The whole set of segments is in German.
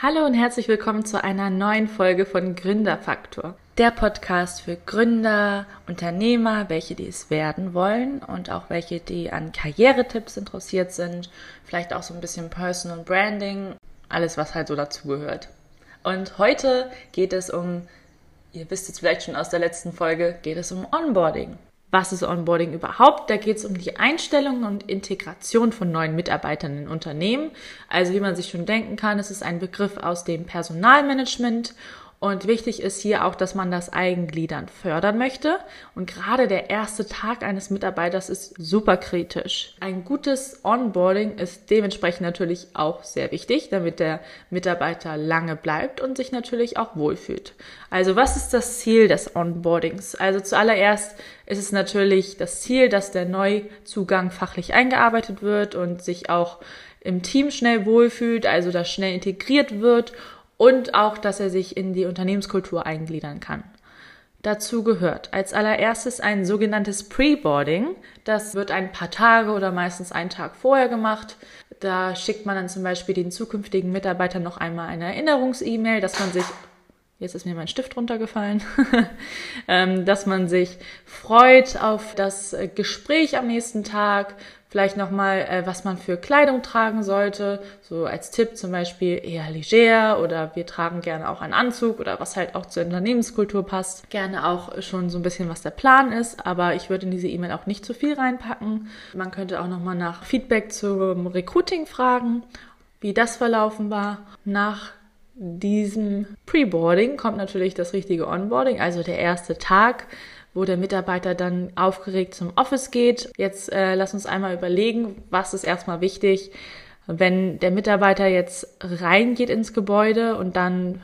Hallo und herzlich willkommen zu einer neuen Folge von Gründerfaktor. Der Podcast für Gründer, Unternehmer, welche die es werden wollen und auch welche, die an Karrieretipps interessiert sind, vielleicht auch so ein bisschen Personal Branding, alles was halt so dazugehört. Und heute geht es um, ihr wisst es vielleicht schon aus der letzten Folge, geht es um Onboarding. Was ist Onboarding überhaupt? Da geht es um die Einstellung und Integration von neuen Mitarbeitern in Unternehmen. Also wie man sich schon denken kann, es ist ein Begriff aus dem Personalmanagement und wichtig ist hier auch, dass man das Eigengliedern fördern möchte. Und gerade der erste Tag eines Mitarbeiters ist super kritisch. Ein gutes Onboarding ist dementsprechend natürlich auch sehr wichtig, damit der Mitarbeiter lange bleibt und sich natürlich auch wohlfühlt. Also was ist das Ziel des Onboardings? Also zuallererst ist es natürlich das Ziel, dass der Neuzugang fachlich eingearbeitet wird und sich auch im Team schnell wohlfühlt, also dass schnell integriert wird und auch, dass er sich in die Unternehmenskultur eingliedern kann. Dazu gehört als allererstes ein sogenanntes Pre-Boarding. Das wird ein paar Tage oder meistens einen Tag vorher gemacht. Da schickt man dann zum Beispiel den zukünftigen Mitarbeitern noch einmal eine Erinnerungs-E-Mail, dass man sich Jetzt ist mir mein Stift runtergefallen, ähm, dass man sich freut auf das Gespräch am nächsten Tag, vielleicht nochmal, äh, was man für Kleidung tragen sollte, so als Tipp zum Beispiel eher leger oder wir tragen gerne auch einen Anzug oder was halt auch zur Unternehmenskultur passt. Gerne auch schon so ein bisschen, was der Plan ist, aber ich würde in diese E-Mail auch nicht zu viel reinpacken. Man könnte auch nochmal nach Feedback zum Recruiting fragen, wie das verlaufen war. Nach diesem Pre-Boarding kommt natürlich das richtige Onboarding, also der erste Tag, wo der Mitarbeiter dann aufgeregt zum Office geht. Jetzt äh, lass uns einmal überlegen, was ist erstmal wichtig, wenn der Mitarbeiter jetzt reingeht ins Gebäude und dann,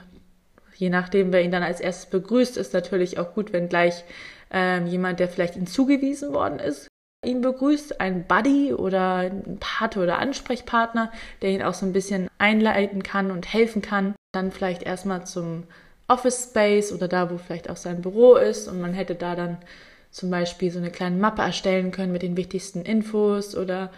je nachdem, wer ihn dann als erstes begrüßt, ist natürlich auch gut, wenn gleich ähm, jemand, der vielleicht ihm zugewiesen worden ist, ihn begrüßt, ein Buddy oder ein Pate oder Ansprechpartner, der ihn auch so ein bisschen einleiten kann und helfen kann. Dann vielleicht erstmal zum Office Space oder da, wo vielleicht auch sein Büro ist und man hätte da dann zum Beispiel so eine kleine Mappe erstellen können mit den wichtigsten Infos oder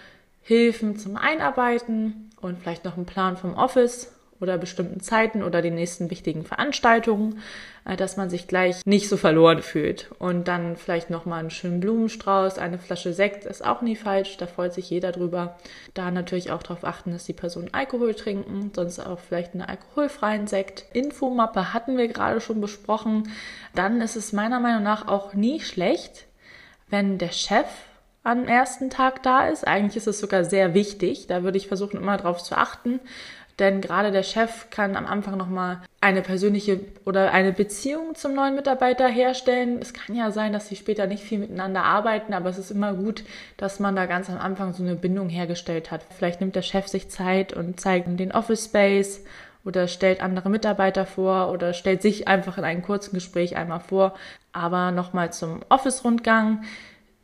Hilfen zum Einarbeiten und vielleicht noch einen Plan vom Office oder bestimmten Zeiten oder den nächsten wichtigen Veranstaltungen, äh, dass man sich gleich nicht so verloren fühlt. Und dann vielleicht nochmal einen schönen Blumenstrauß, eine Flasche Sekt ist auch nie falsch, da freut sich jeder drüber. Da natürlich auch darauf achten, dass die Personen Alkohol trinken, sonst auch vielleicht einen alkoholfreien Sekt. Infomappe hatten wir gerade schon besprochen. Dann ist es meiner Meinung nach auch nie schlecht, wenn der Chef am ersten Tag da ist. Eigentlich ist es sogar sehr wichtig. Da würde ich versuchen, immer darauf zu achten, denn gerade der Chef kann am Anfang nochmal eine persönliche oder eine Beziehung zum neuen Mitarbeiter herstellen. Es kann ja sein, dass sie später nicht viel miteinander arbeiten, aber es ist immer gut, dass man da ganz am Anfang so eine Bindung hergestellt hat. Vielleicht nimmt der Chef sich Zeit und zeigt den Office Space oder stellt andere Mitarbeiter vor oder stellt sich einfach in einem kurzen Gespräch einmal vor. Aber nochmal zum Office-Rundgang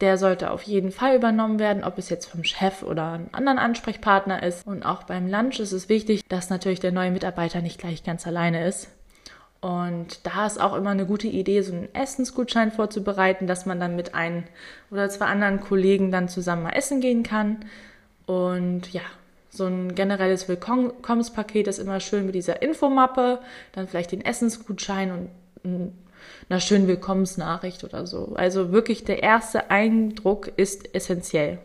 der sollte auf jeden Fall übernommen werden, ob es jetzt vom Chef oder einem anderen Ansprechpartner ist. Und auch beim Lunch ist es wichtig, dass natürlich der neue Mitarbeiter nicht gleich ganz alleine ist. Und da ist auch immer eine gute Idee, so einen Essensgutschein vorzubereiten, dass man dann mit ein oder zwei anderen Kollegen dann zusammen mal essen gehen kann. Und ja, so ein generelles Willkommenspaket ist immer schön mit dieser Infomappe, dann vielleicht den Essensgutschein und ein einer schönen Willkommensnachricht oder so. Also wirklich der erste Eindruck ist essentiell.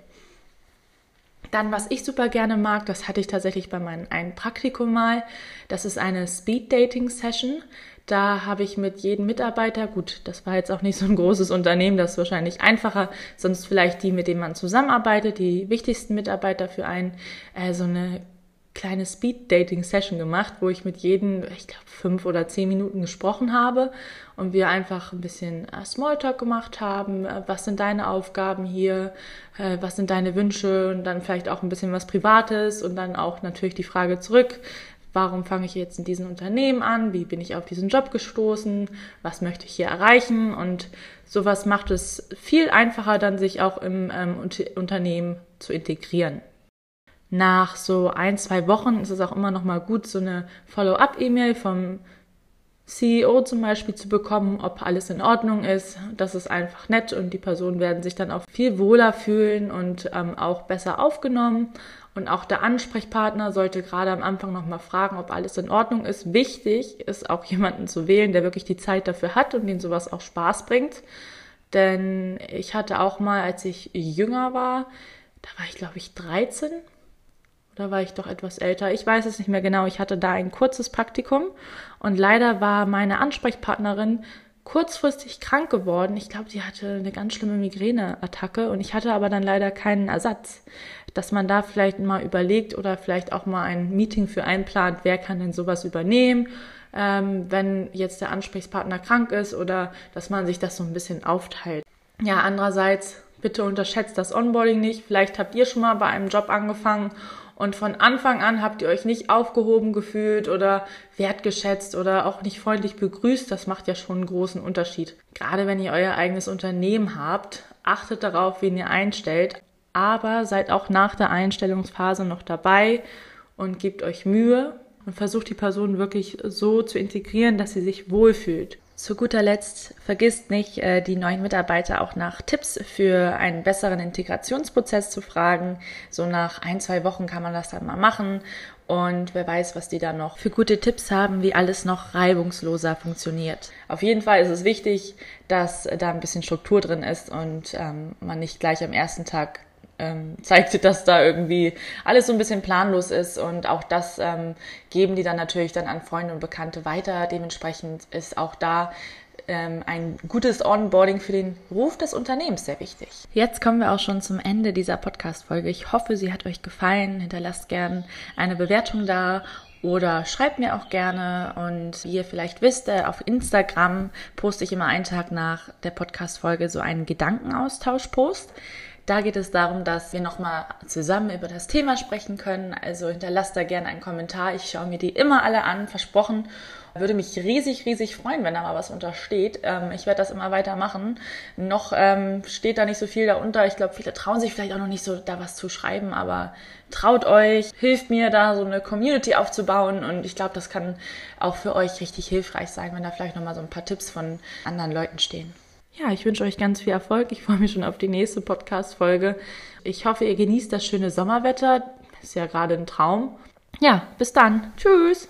Dann, was ich super gerne mag, das hatte ich tatsächlich bei meinem einen Praktikum mal, das ist eine Speed-Dating-Session. Da habe ich mit jedem Mitarbeiter, gut, das war jetzt auch nicht so ein großes Unternehmen, das ist wahrscheinlich einfacher, sonst vielleicht die, mit denen man zusammenarbeitet, die wichtigsten Mitarbeiter für einen, äh, so eine kleine Speed-Dating-Session gemacht, wo ich mit jedem, ich glaube, fünf oder zehn Minuten gesprochen habe und wir einfach ein bisschen äh, Smalltalk gemacht haben. Äh, was sind deine Aufgaben hier? Äh, was sind deine Wünsche? Und dann vielleicht auch ein bisschen was Privates und dann auch natürlich die Frage zurück. Warum fange ich jetzt in diesem Unternehmen an? Wie bin ich auf diesen Job gestoßen? Was möchte ich hier erreichen? Und sowas macht es viel einfacher, dann sich auch im ähm, Unternehmen zu integrieren nach so ein, zwei Wochen ist es auch immer noch mal gut, so eine Follow-up-E-Mail vom CEO zum Beispiel zu bekommen, ob alles in Ordnung ist. Das ist einfach nett und die Personen werden sich dann auch viel wohler fühlen und ähm, auch besser aufgenommen. Und auch der Ansprechpartner sollte gerade am Anfang nochmal fragen, ob alles in Ordnung ist. Wichtig ist auch jemanden zu wählen, der wirklich die Zeit dafür hat und den sowas auch Spaß bringt. Denn ich hatte auch mal, als ich jünger war, da war ich glaube ich 13 oder war ich doch etwas älter? Ich weiß es nicht mehr genau. Ich hatte da ein kurzes Praktikum und leider war meine Ansprechpartnerin kurzfristig krank geworden. Ich glaube, sie hatte eine ganz schlimme Migräneattacke und ich hatte aber dann leider keinen Ersatz. Dass man da vielleicht mal überlegt oder vielleicht auch mal ein Meeting für einplant, wer kann denn sowas übernehmen, ähm, wenn jetzt der Ansprechpartner krank ist oder dass man sich das so ein bisschen aufteilt. Ja, andererseits bitte unterschätzt das Onboarding nicht. Vielleicht habt ihr schon mal bei einem Job angefangen und von Anfang an habt ihr euch nicht aufgehoben gefühlt oder wertgeschätzt oder auch nicht freundlich begrüßt. Das macht ja schon einen großen Unterschied. Gerade wenn ihr euer eigenes Unternehmen habt, achtet darauf, wen ihr einstellt. Aber seid auch nach der Einstellungsphase noch dabei und gebt euch Mühe und versucht die Person wirklich so zu integrieren, dass sie sich wohlfühlt. Zu guter Letzt vergisst nicht, äh, die neuen Mitarbeiter auch nach Tipps für einen besseren Integrationsprozess zu fragen. So nach ein, zwei Wochen kann man das dann mal machen. Und wer weiß, was die da noch für gute Tipps haben, wie alles noch reibungsloser funktioniert. Auf jeden Fall ist es wichtig, dass da ein bisschen Struktur drin ist und ähm, man nicht gleich am ersten Tag ähm, zeigte, dass da irgendwie alles so ein bisschen planlos ist und auch das ähm, geben die dann natürlich dann an Freunde und Bekannte weiter. Dementsprechend ist auch da ähm, ein gutes Onboarding für den Ruf des Unternehmens sehr wichtig. Jetzt kommen wir auch schon zum Ende dieser Podcast-Folge. Ich hoffe, sie hat euch gefallen. Hinterlasst gern eine Bewertung da oder schreibt mir auch gerne. Und wie ihr vielleicht wisst, äh, auf Instagram poste ich immer einen Tag nach der Podcast-Folge so einen Gedankenaustausch-Post. Da geht es darum, dass wir nochmal zusammen über das Thema sprechen können. Also hinterlasst da gerne einen Kommentar. Ich schaue mir die immer alle an, versprochen. Würde mich riesig, riesig freuen, wenn da mal was untersteht. Ähm, ich werde das immer weitermachen. Noch ähm, steht da nicht so viel darunter. Ich glaube, viele trauen sich vielleicht auch noch nicht so, da was zu schreiben, aber traut euch, hilft mir da so eine Community aufzubauen und ich glaube, das kann auch für euch richtig hilfreich sein, wenn da vielleicht nochmal so ein paar Tipps von anderen Leuten stehen. Ja, ich wünsche euch ganz viel Erfolg. Ich freue mich schon auf die nächste Podcast-Folge. Ich hoffe, ihr genießt das schöne Sommerwetter. Ist ja gerade ein Traum. Ja, bis dann. Tschüss.